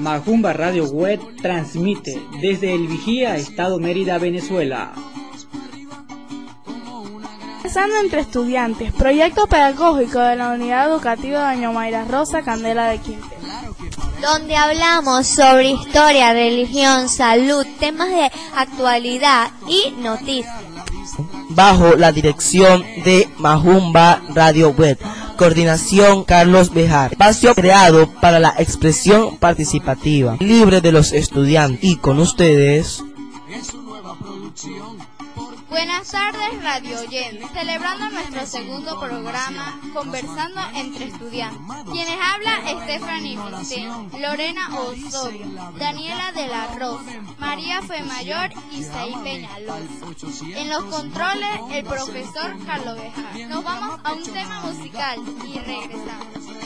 Majumba Radio Web transmite desde el Vigía, Estado Mérida, Venezuela. Conversando entre estudiantes, proyecto pedagógico de la Unidad Educativa Doña Mayra Rosa Candela de Quinte. Donde hablamos sobre historia, religión, salud, temas de actualidad y noticias. Bajo la dirección de Majumba Radio Web. Coordinación Carlos Bejar. Espacio creado para la expresión participativa, libre de los estudiantes. Y con ustedes. Buenas tardes, Radio Oyentes. Celebrando nuestro segundo programa, Conversando entre Estudiantes. Quienes habla, Stephanie Vicente, Lorena Osorio, Daniela de la Rosa, María Mayor y Saí Peñalol. En los controles, el profesor Carlos Bejar. Nos vamos a un tema musical y regresamos.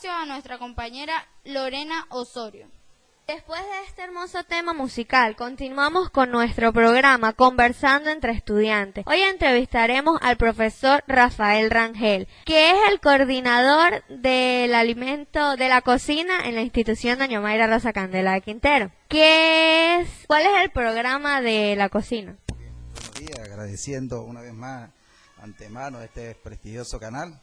Espacio a nuestra compañera Lorena Osorio. Después de este hermoso tema musical, continuamos con nuestro programa Conversando entre Estudiantes. Hoy entrevistaremos al profesor Rafael Rangel, que es el coordinador del alimento de la cocina en la institución Doña Mayra Rosa Candela de Quintero. ¿Qué es, ¿Cuál es el programa de la cocina? Buenos días, agradeciendo una vez más antemano este prestigioso canal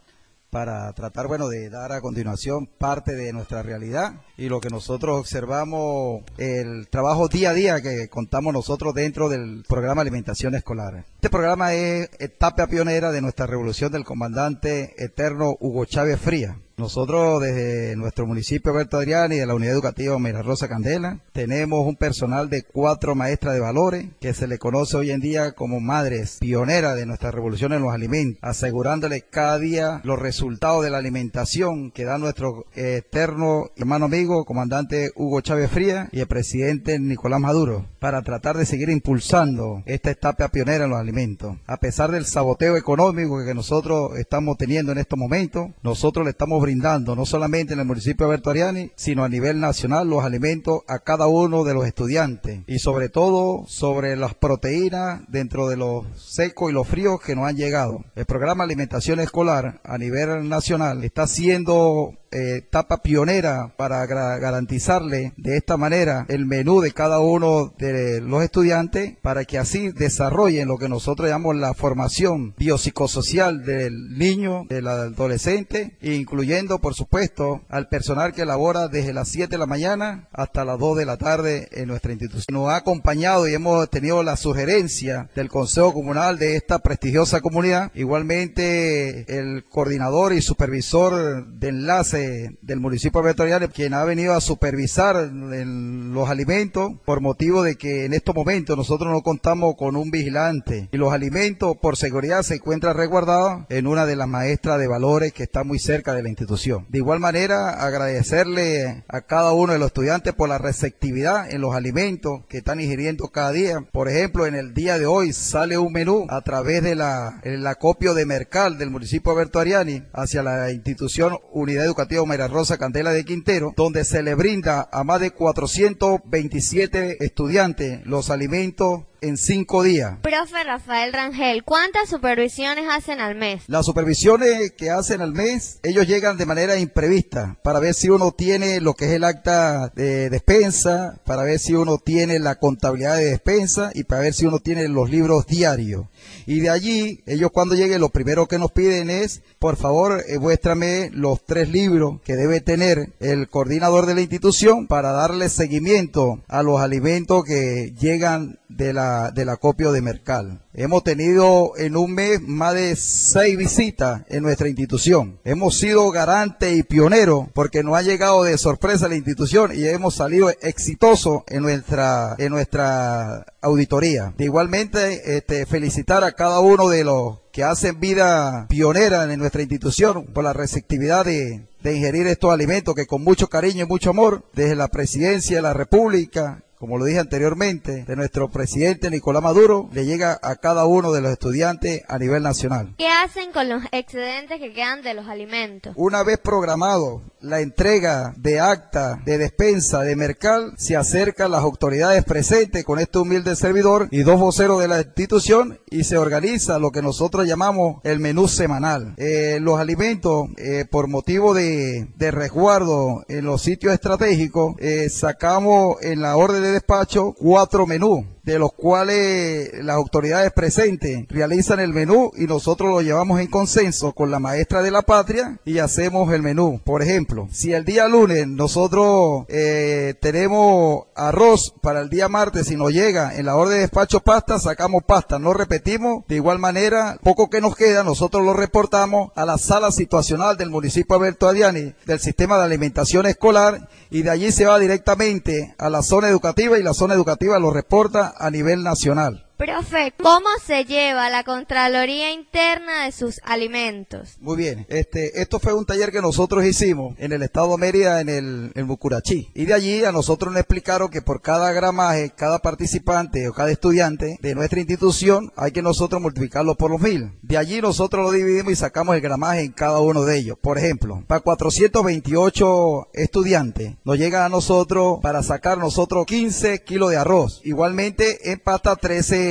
para tratar, bueno, de dar a continuación parte de nuestra realidad y lo que nosotros observamos, el trabajo día a día que contamos nosotros dentro del programa Alimentación Escolar. Este programa es etapa pionera de nuestra revolución del comandante eterno Hugo Chávez Fría. Nosotros desde nuestro municipio Alberto Adrián y de la Unidad Educativa Mira Rosa Candela tenemos un personal de cuatro maestras de valores que se le conoce hoy en día como madres pioneras de nuestra revolución en los alimentos, asegurándole cada día los resultados de la alimentación que da nuestro eterno hermano amigo, comandante Hugo Chávez Fría y el presidente Nicolás Maduro, para tratar de seguir impulsando esta etapa pionera en los alimentos. A pesar del saboteo económico que nosotros estamos teniendo en estos momentos, nosotros le estamos brindando, no solamente en el municipio de Alberto Ariani, sino a nivel nacional, los alimentos a cada uno de los estudiantes y sobre todo sobre las proteínas dentro de los secos y los fríos que nos han llegado. El programa Alimentación Escolar a nivel nacional está siendo eh, etapa pionera para garantizarle de esta manera el menú de cada uno de los estudiantes para que así desarrollen lo que nosotros llamamos la formación biopsicosocial del niño, del adolescente, incluyendo por supuesto al personal que labora desde las 7 de la mañana hasta las 2 de la tarde en nuestra institución. Nos ha acompañado y hemos tenido la sugerencia del Consejo Comunal de esta prestigiosa comunidad, igualmente el coordinador y supervisor de enlace del municipio de quien ha venido a supervisar los alimentos por motivo de que en estos momentos nosotros no contamos con un vigilante y los alimentos por seguridad se encuentran resguardados en una de las maestras de valores que está muy cerca de la institución. De igual manera, agradecerle a cada uno de los estudiantes por la receptividad en los alimentos que están ingiriendo cada día. Por ejemplo, en el día de hoy sale un menú a través de la, acopio de Mercal del municipio de Alberto Ariani hacia la institución Unidad Educativa Educativo Rosa Candela de Quintero, donde se le brinda a más de 427 estudiantes los alimentos en cinco días. Profe Rafael Rangel, ¿cuántas supervisiones hacen al mes? Las supervisiones que hacen al mes, ellos llegan de manera imprevista para ver si uno tiene lo que es el acta de despensa, para ver si uno tiene la contabilidad de despensa y para ver si uno tiene los libros diarios. Y de allí, ellos cuando lleguen, lo primero que nos piden es, por favor, eh, muéstrame los tres libros que debe tener el coordinador de la institución para darle seguimiento a los alimentos que llegan de la, del acopio de Mercal. Hemos tenido en un mes más de seis visitas en nuestra institución. Hemos sido garante y pionero porque nos ha llegado de sorpresa la institución y hemos salido exitosos en nuestra, en nuestra auditoría. Igualmente, este, felicitar a cada uno de los que hacen vida pionera en nuestra institución por la receptividad de, de ingerir estos alimentos que con mucho cariño y mucho amor, desde la presidencia de la República como lo dije anteriormente, de nuestro presidente Nicolás Maduro, le llega a cada uno de los estudiantes a nivel nacional. ¿Qué hacen con los excedentes que quedan de los alimentos? Una vez programado la entrega de acta de despensa de Mercal, se acercan las autoridades presentes con este humilde servidor y dos voceros de la institución y se organiza lo que nosotros llamamos el menú semanal. Eh, los alimentos, eh, por motivo de, resguardo en los sitios estratégicos, eh, sacamos en la orden de despacho cuatro menús de los cuales las autoridades presentes realizan el menú y nosotros lo llevamos en consenso con la maestra de la patria y hacemos el menú. Por ejemplo, si el día lunes nosotros eh, tenemos arroz para el día martes y nos llega en la orden de despacho pasta, sacamos pasta, no repetimos. De igual manera, poco que nos queda, nosotros lo reportamos a la sala situacional del municipio Alberto Adiani del sistema de alimentación escolar y de allí se va directamente a la zona educativa y la zona educativa lo reporta a nivel nacional. Profe, ¿cómo se lleva la Contraloría Interna de sus alimentos? Muy bien, este, esto fue un taller que nosotros hicimos en el estado de Mérida, en el en Bucurachí. Y de allí a nosotros nos explicaron que por cada gramaje, cada participante o cada estudiante de nuestra institución, hay que nosotros multiplicarlo por los mil. De allí nosotros lo dividimos y sacamos el gramaje en cada uno de ellos. Por ejemplo, para 428 estudiantes, nos llega a nosotros para sacar nosotros 15 kilos de arroz. Igualmente en pasta 13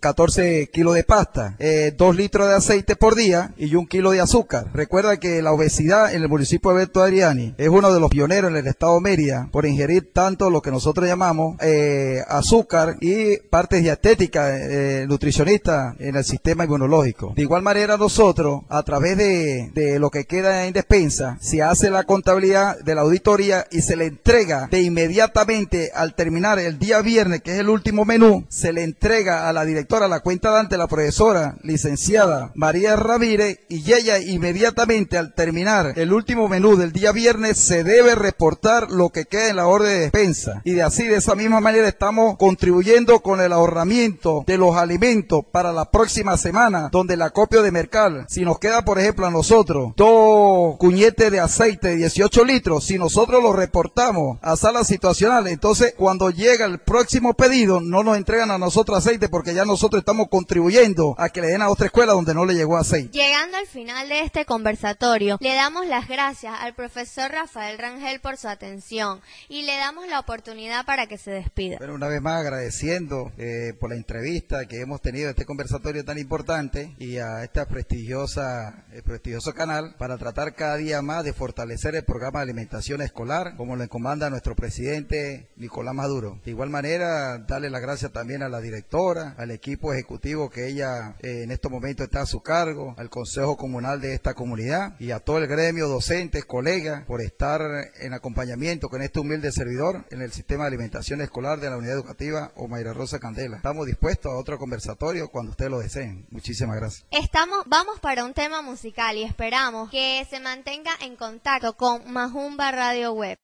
14 kilos de pasta, eh, 2 litros de aceite por día y un kilo de azúcar. Recuerda que la obesidad en el municipio de Beto Adriani es uno de los pioneros en el estado de Mérida por ingerir tanto lo que nosotros llamamos eh, azúcar y partes dietéticas eh, nutricionistas en el sistema inmunológico. De igual manera nosotros, a través de, de lo que queda en despensa, se hace la contabilidad de la auditoría y se le entrega de inmediatamente al terminar el día viernes, que es el último menú, se le entrega a la directora, la cuenta dante, la profesora, licenciada María Ramírez, y ella inmediatamente al terminar el último menú del día viernes se debe reportar lo que queda en la orden de despensa. Y de así, de esa misma manera, estamos contribuyendo con el ahorramiento de los alimentos para la próxima semana, donde el acopio de mercal, si nos queda, por ejemplo, a nosotros, dos cuñetes de aceite de 18 litros, si nosotros lo reportamos a sala situacional, entonces cuando llega el próximo pedido, no nos entregan a nosotros aceite porque ya nosotros estamos contribuyendo a que le den a otra escuela donde no le llegó aceite. Llegando al final de este conversatorio, le damos las gracias al profesor Rafael Rangel por su atención y le damos la oportunidad para que se despida. Bueno, una vez más agradeciendo eh, por la entrevista que hemos tenido, este conversatorio tan importante y a esta prestigiosa, eh, prestigioso canal para tratar cada día más de fortalecer el programa de alimentación escolar, como lo comanda nuestro presidente Nicolás Maduro. De igual manera, darle las gracias también a la directora, al equipo ejecutivo que ella eh, en estos momentos está a su cargo, al Consejo Comunal de esta comunidad y a todo el gremio, docentes, colegas, por estar en acompañamiento con este humilde servidor en el sistema de alimentación escolar de la unidad educativa Omaira Rosa Candela. Estamos dispuestos a otro conversatorio cuando ustedes lo deseen. Muchísimas gracias. Estamos, vamos para un tema musical y esperamos que se mantenga en contacto con Majumba Radio Web.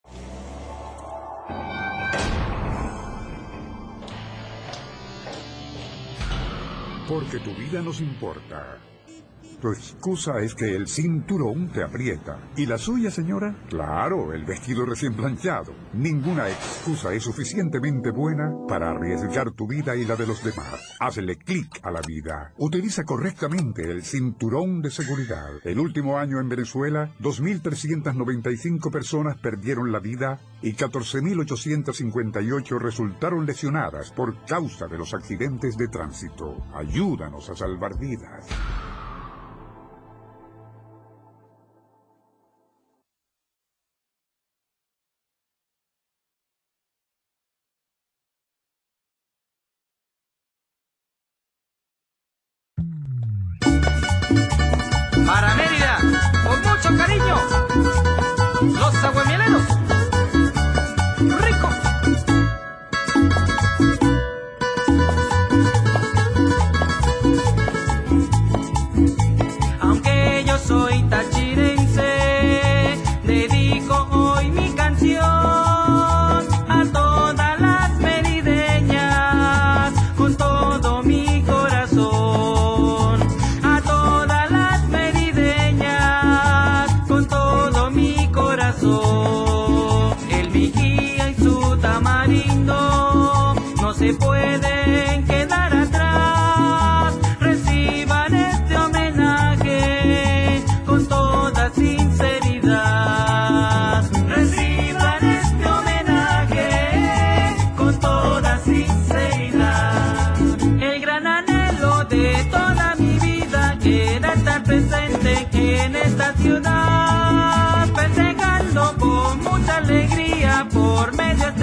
Porque tu vida nos importa. Tu excusa es que el cinturón te aprieta. ¿Y la suya, señora? Claro, el vestido recién planchado. Ninguna excusa es suficientemente buena para arriesgar tu vida y la de los demás. Hazle clic a la vida. Utiliza correctamente el cinturón de seguridad. El último año en Venezuela, 2.395 personas perdieron la vida y 14.858 resultaron lesionadas por causa de los accidentes de tránsito. Ayúdanos a salvar vidas.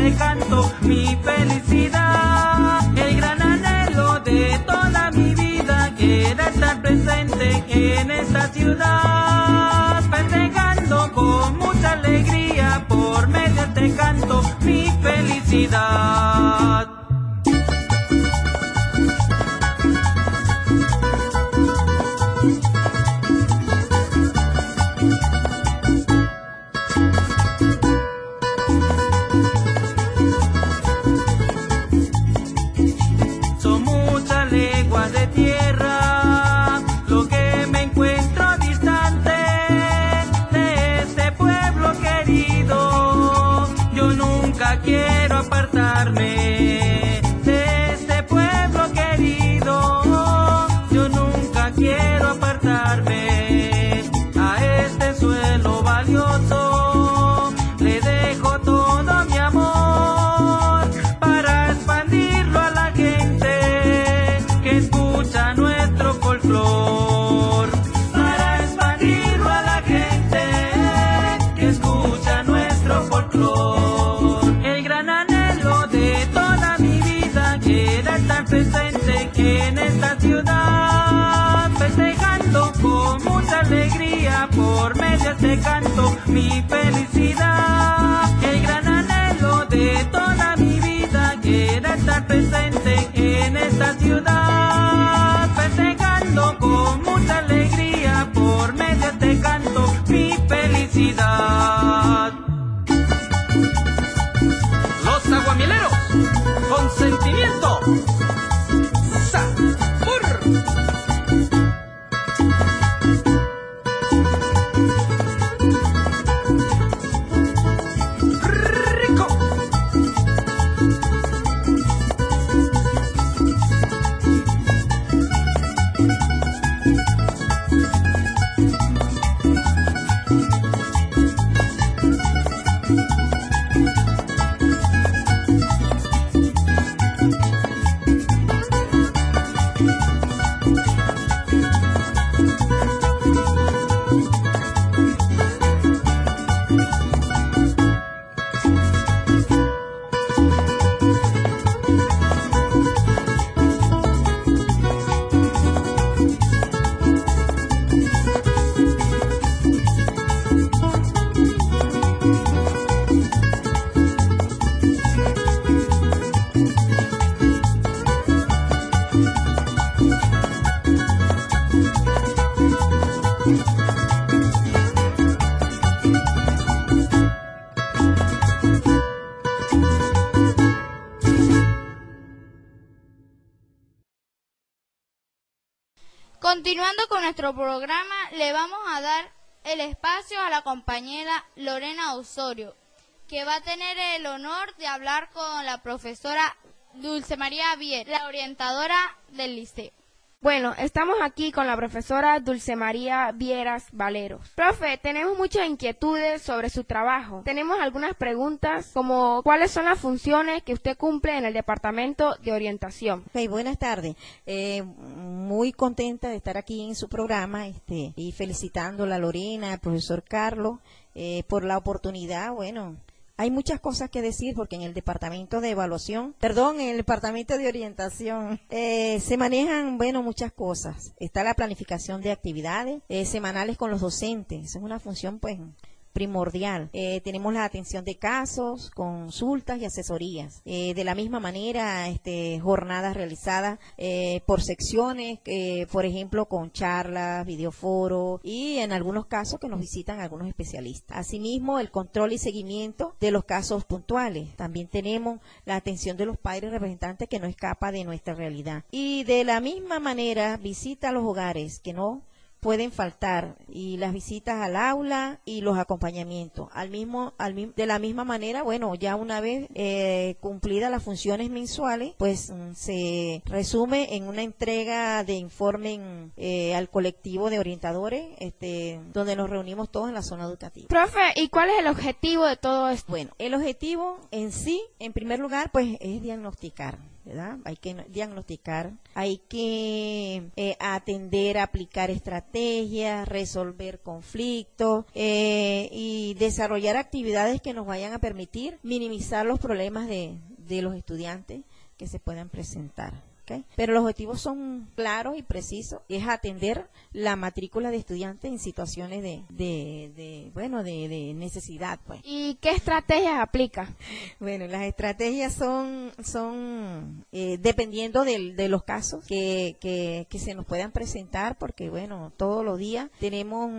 Este canto mi felicidad. El gran anhelo de toda mi vida era estar presente en esta ciudad, festejando con mucha alegría por medio de este canto mi felicidad. te canto mi felicidad. El gran anhelo de toda mi vida era estar presente en esta ciudad. Festejando con mucha alegría por medio de este canto mi felicidad. Los aguamileros, con sentimiento. Nuestro programa, le vamos a dar el espacio a la compañera Lorena Osorio, que va a tener el honor de hablar con la profesora Dulce María Vier, la orientadora del liceo. Bueno, estamos aquí con la profesora Dulce María Vieras Valeros. Profe, tenemos muchas inquietudes sobre su trabajo. Tenemos algunas preguntas como cuáles son las funciones que usted cumple en el Departamento de Orientación. Ok, buenas tardes. Eh, muy contenta de estar aquí en su programa este, y felicitando a Lorena, al profesor Carlos, eh, por la oportunidad, bueno, hay muchas cosas que decir porque en el departamento de evaluación, perdón, en el departamento de orientación eh, se manejan, bueno, muchas cosas. Está la planificación de actividades eh, semanales con los docentes. Es una función, pues, primordial. Eh, tenemos la atención de casos, consultas y asesorías. Eh, de la misma manera, este, jornadas realizadas eh, por secciones, por ejemplo, con charlas, videoforos y en algunos casos que nos visitan algunos especialistas. Asimismo, el control y seguimiento de los casos puntuales. También tenemos la atención de los padres representantes que no escapa de nuestra realidad. Y de la misma manera, visita a los hogares que no pueden faltar y las visitas al aula y los acompañamientos. Al mismo, al de la misma manera bueno ya una vez eh, cumplidas las funciones mensuales pues mm, se resume en una entrega de informe en, eh, al colectivo de orientadores este donde nos reunimos todos en la zona educativa. Profe, ¿y cuál es el objetivo de todo esto? bueno el objetivo en sí en primer lugar pues es diagnosticar ¿verdad? Hay que no- diagnosticar, hay que eh, atender, aplicar estrategias, resolver conflictos eh, y desarrollar actividades que nos vayan a permitir minimizar los problemas de, de los estudiantes que se puedan presentar. Pero los objetivos son claros y precisos. Es atender la matrícula de estudiantes en situaciones de, de, de, bueno, de, de necesidad, pues. ¿Y qué estrategias aplica? Bueno, las estrategias son, son eh, dependiendo del- de los casos que, que, que se nos puedan presentar, porque bueno, todos los días tenemos,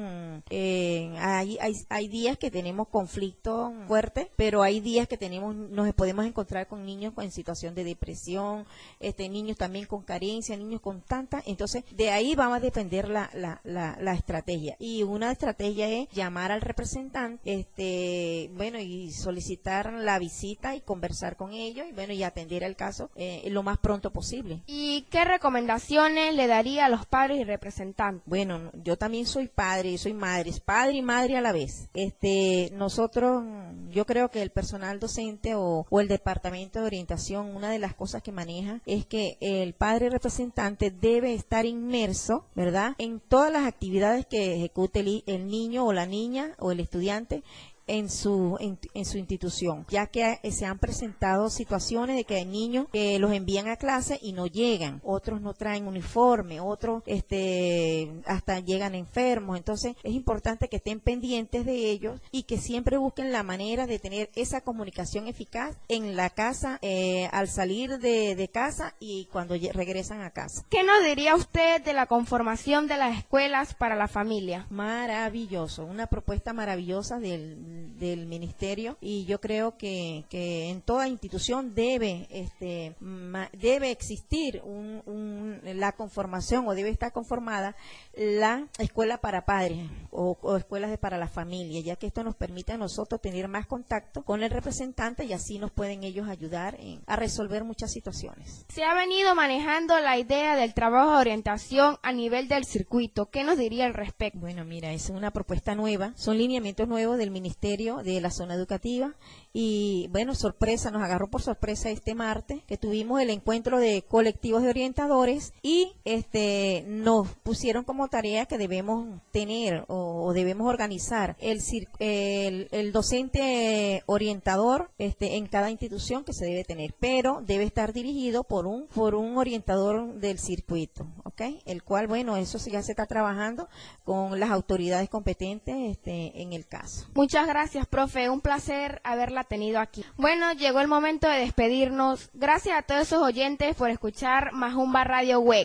eh, hay, hay, hay días que tenemos conflictos fuertes, pero hay días que tenemos, nos podemos encontrar con niños en situación de depresión, este, niños también con carencia, niños con tanta, entonces de ahí va a depender la, la, la, la estrategia. Y una estrategia es llamar al representante, este, bueno, y solicitar la visita y conversar con ellos y bueno, y atender el caso eh, lo más pronto posible. ¿Y qué recomendaciones le daría a los padres y representantes? Bueno, no- yo también soy padre, soy madre, es padre y madre a la vez. Este, nosotros, yo creo que el personal docente o, o el departamento de orientación, una de las cosas que maneja es que el padre representante debe estar inmerso, ¿verdad? En todas las actividades que ejecute el, el niño o la niña o el estudiante en su, en, en su institución, ya que eh, se han presentado situaciones de que hay niños que los envían a clase y no llegan, otros no traen uniforme, otros este, hasta llegan enfermos, entonces es importante que estén pendientes de ellos y que siempre busquen la manera de tener esa comunicación eficaz en la casa, eh, al salir de, de casa y cuando regresan a casa. ¿Qué nos diría usted de la conformación de las escuelas para la familia? Maravilloso, una propuesta maravillosa del, del ministerio y yo creo que, que en toda institución debe este ma- debe existir un, un- la conformación o debe estar conformada la escuela para padres o, o escuelas de para la familia, ya que esto nos permite a nosotros tener más contacto con el representante y así nos pueden ellos ayudar en- a resolver muchas situaciones. Se ha venido manejando la idea del trabajo de orientación a nivel del circuito. ¿Qué nos diría al respecto? Bueno, mira, es una propuesta nueva, son lineamientos nuevos del Ministerio de la Zona Educativa y bueno, sorpresa, nos agarró por sorpresa este martes que tuvimos el encuentro de colectivos de orientadores y este nos pusieron como tarea que debemos tener o, debemos organizar el, el, docente orientador este en cada institución que se debe tener, pero debe estar dirigido por un por un orientador del circuito, ¿ok? El cual, bueno, eso ya se está trabajando con las autoridades competentes este, en el caso. Muchas gracias, profe. Un placer haberla tenido aquí. Bueno, llegó el momento de despedirnos. Gracias a todos esos oyentes por escuchar Majumba Radio Web.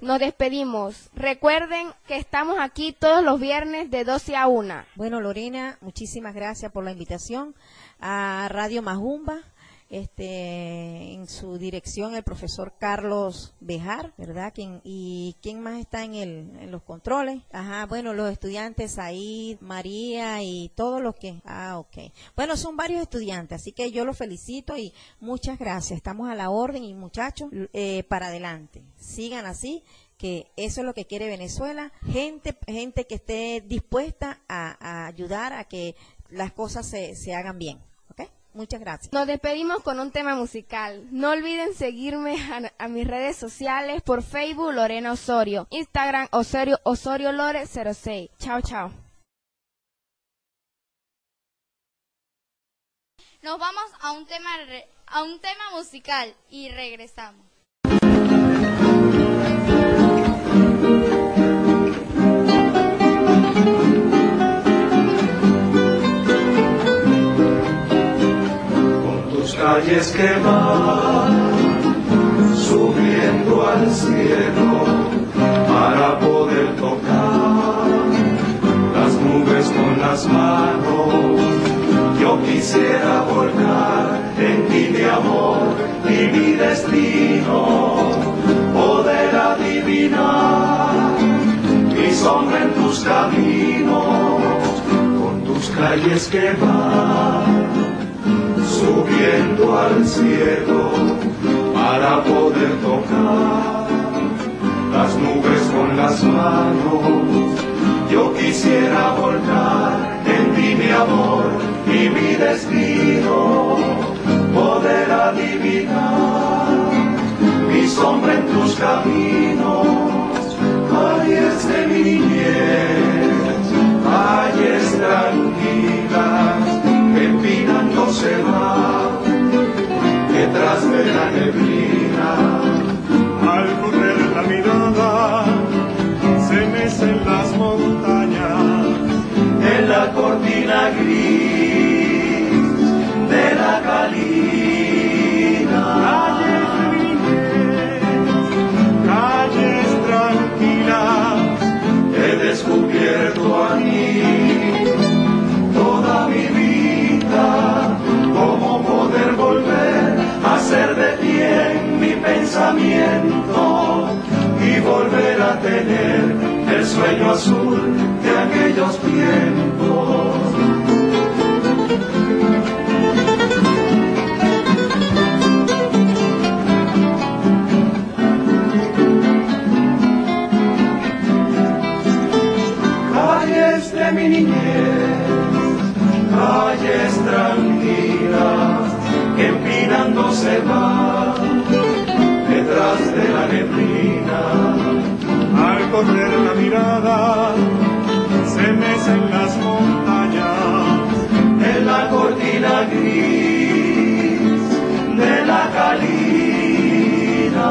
Nos despedimos. Recuerden que estamos aquí todos los viernes de 12 a 1. Bueno, Lorena, muchísimas gracias por la invitación a Radio Majumba. Este, en su dirección el profesor Carlos Bejar, ¿verdad? ¿Quién, ¿Y quién más está en, el, en los controles? Ajá, bueno, los estudiantes ahí, María y todos los que... Ah, ok. Bueno, son varios estudiantes, así que yo los felicito y muchas gracias. Estamos a la orden y muchachos, eh, para adelante. Sigan así que eso es lo que quiere Venezuela, gente, gente que esté dispuesta a, a ayudar a que las cosas se, se hagan bien. Muchas gracias. Nos despedimos con un tema musical. No olviden seguirme a, a mis redes sociales por Facebook Lorena Osorio, Instagram Osorio Osorio Lore 06. Chao, chao. Nos vamos a un tema re- a un tema musical y regresamos. Tus calles que van subiendo al cielo para poder tocar las nubes con las manos. Yo quisiera volcar en ti mi amor y mi destino, poder adivinar mi sombra en tus caminos, con tus calles que van subiendo al cielo para poder tocar las nubes con las manos. Yo quisiera volcar en ti mi amor y mi destino, poder adivinar mi sombra en tus caminos, calles de mi niñez, calles tranquilas empinando se va detrás de la. Mi pensamiento y volver a tener el sueño azul de aquellos tiempos. Se van detrás de la neblina. Al correr la mirada se mecen las montañas gris de la calina.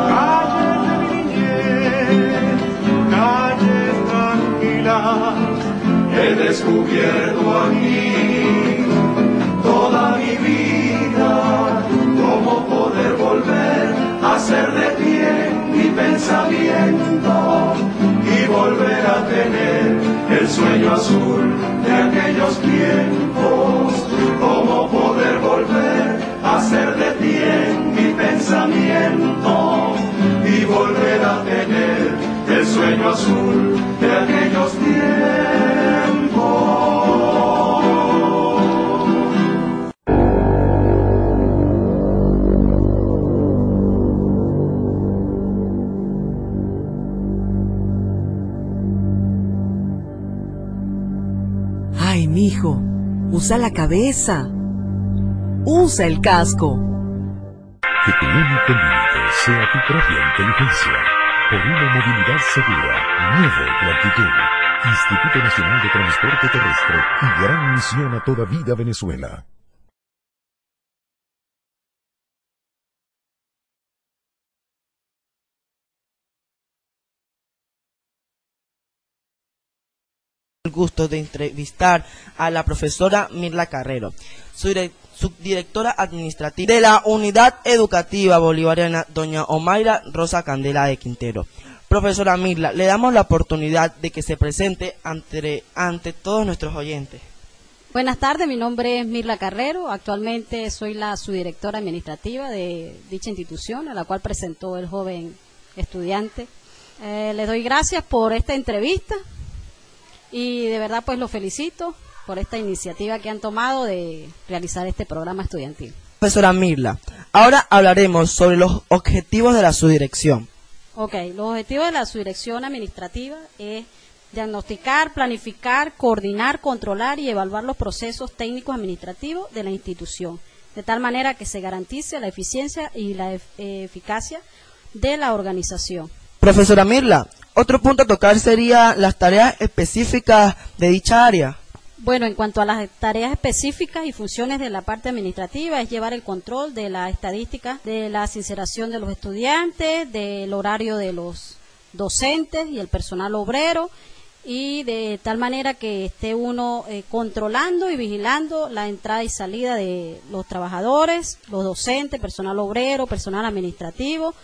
calles tranquilas. He descubierto aquí toda a ser de pie mi pensamiento y volver a tener el sueño azul de aquellos tiempos, cómo poder volver a ser de pie mi pensamiento y volver a tener el sueño azul de aquellos tiempos. Ay, mijo, usa la cabeza. Usa el casco. Que tu único límite sea tu propia inteligencia. Por una movilidad segura, nuevo gratitud. Instituto Nacional de Transporte Terrestre y gran misión a toda vida Venezuela. El gusto de entrevistar a la profesora Mirla Carrero, subdirectora administrativa de la Unidad Educativa Bolivariana, doña Omaira Rosa Candela de Quintero. Profesora Mirla, le damos la oportunidad de que se presente ante, ante todos nuestros oyentes. Buenas tardes, mi nombre es Mirla Carrero, actualmente soy la subdirectora administrativa de dicha institución, a la cual presentó el joven estudiante. Eh, les doy gracias por esta entrevista y de verdad pues los felicito por esta iniciativa que han tomado de realizar este programa estudiantil. Profesora Mirla, ahora hablaremos sobre los objetivos de la subdirección. Ok, los objetivos de la subdirección administrativa es diagnosticar, planificar, coordinar, controlar y evaluar los procesos técnicos administrativos de la institución, de tal manera que se garantice la eficiencia y la eficacia de la organización. Profesora Mirla, otro punto a tocar sería las tareas específicas de dicha área. Bueno, en cuanto a las tareas específicas y funciones de la parte administrativa, es llevar el control de la estadística, de la sinceración de los estudiantes, del horario de los docentes y el personal obrero, y de tal manera que esté uno eh, controlando y vigilando la entrada y salida de los trabajadores, los docentes, personal obrero, personal administrativo,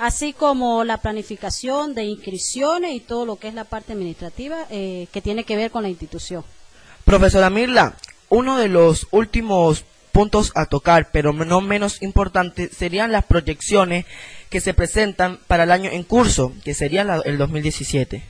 así como la planificación de inscripciones y todo lo que es la parte administrativa eh, que tiene que ver con la institución. Profesora Mirla, uno de los últimos puntos a tocar, pero no menos importante, serían las proyecciones que se presentan para el año en curso, que sería la, el 2017.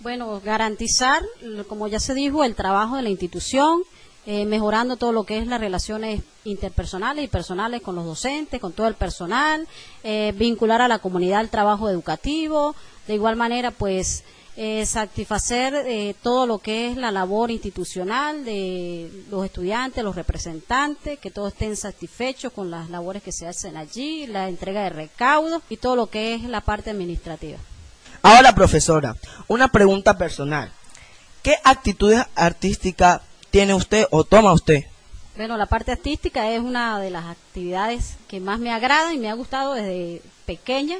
Bueno, garantizar, como ya se dijo, el trabajo de la institución, eh, mejorando todo lo que es las relaciones interpersonales y personales con los docentes, con todo el personal, eh, vincular a la comunidad al trabajo educativo, de igual manera, pues, eh, satisfacer eh, todo lo que es la labor institucional de los estudiantes, los representantes, que todos estén satisfechos con las labores que se hacen allí, la entrega de recaudos y todo lo que es la parte administrativa. Ahora, profesora, una pregunta personal. ¿Qué actitudes artísticas tiene usted o toma usted? Bueno, la parte artística es una de las actividades que más me agrada y me ha gustado desde pequeña.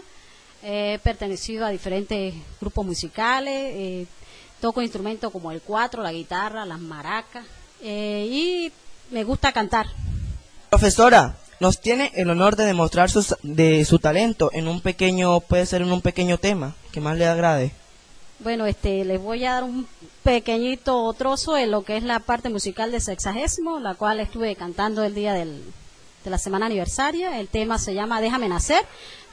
He pertenecido a diferentes grupos musicales, eh, toco instrumentos como el cuatro, la guitarra, las maracas eh, y me gusta cantar. Profesora, nos tiene el honor de demostrar su, de su talento en un pequeño, puede ser en un pequeño tema que más le agrade. Bueno, este, les voy a dar un pequeñito trozo de lo que es la parte musical de Sexagésimo, la cual estuve cantando el día de la semana aniversaria. El tema se llama Déjame nacer,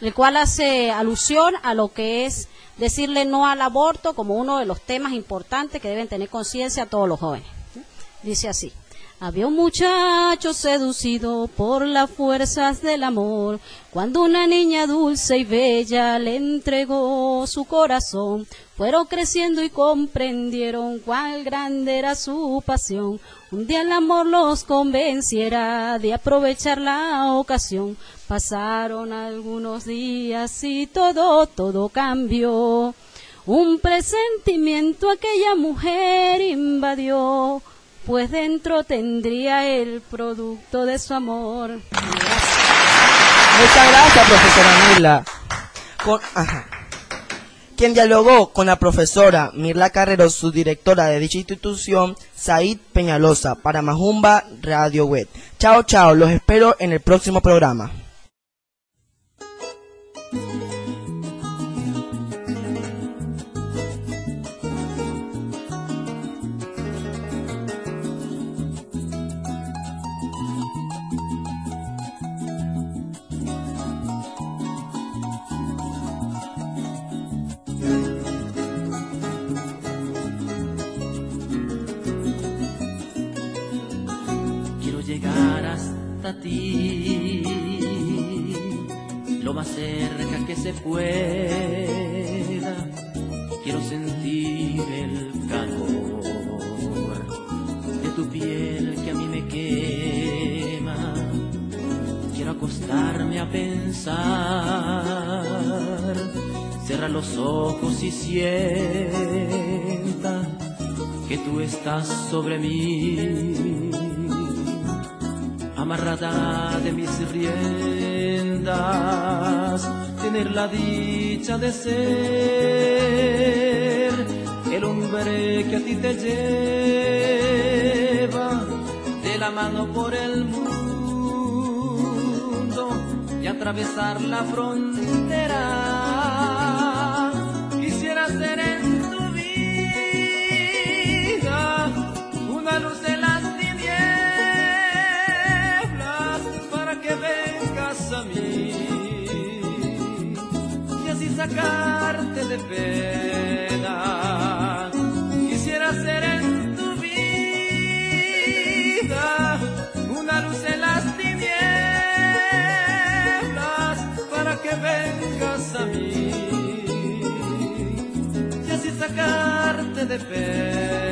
el cual hace alusión a lo que es decirle no al aborto como uno de los temas importantes que deben tener conciencia todos los jóvenes. Dice así. Había un muchacho seducido por las fuerzas del amor, cuando una niña dulce y bella le entregó su corazón. Fueron creciendo y comprendieron cuál grande era su pasión. Un día el amor los convenciera de aprovechar la ocasión. Pasaron algunos días y todo, todo cambió. Un presentimiento aquella mujer invadió pues dentro tendría el producto de su amor. Muchas gracias, profesora ajá. Quien dialogó con la profesora Mirla Carrero, su directora de dicha institución, Said Peñalosa, para Majumba Radio Web. Chao, chao, los espero en el próximo programa. Hasta ti, lo más cerca que se pueda. Quiero sentir el calor de tu piel que a mí me quema. Quiero acostarme a pensar, cerrar los ojos y sienta que tú estás sobre mí amarrada de mis riendas, tener la dicha de ser el hombre que a ti te lleva de la mano por el mundo y atravesar la frontera. Sacarte de pena. Quisiera ser en tu vida una luz en las tinieblas para que vengas a mí y así sacarte de pena.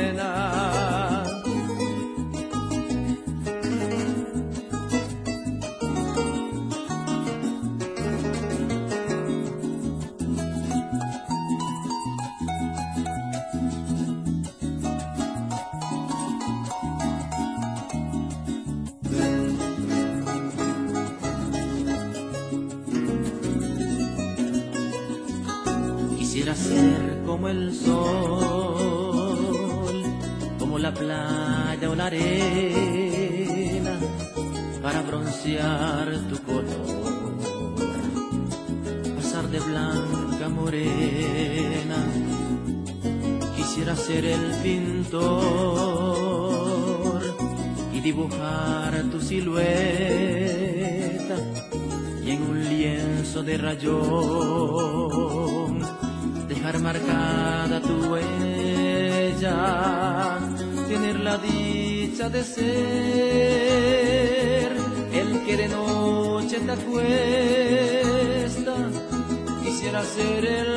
El sol, como la playa o la arena, para broncear tu color, pasar de blanca a morena. Quisiera ser el pintor y dibujar tu silueta y en un lienzo de rayón dejar marcada la dicha de ser el que de noche te acuesta. Quisiera ser el